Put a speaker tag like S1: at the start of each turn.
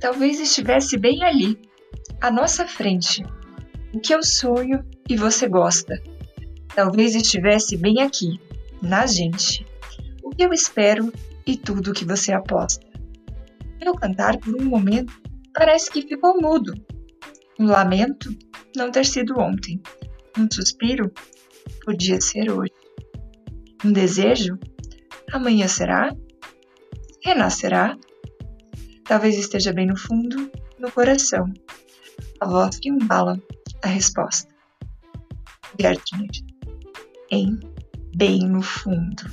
S1: talvez estivesse bem ali, à nossa frente. O que eu sonho e você gosta. Talvez estivesse bem aqui, na gente. O que eu espero e tudo o que você aposta. Meu cantar por um momento parece que ficou mudo. Um lamento não ter sido ontem. Um suspiro podia ser hoje. Um desejo amanhã será? Renascerá? Talvez esteja bem no fundo, no coração. A voz que embala a resposta. Gertrude, em bem no fundo.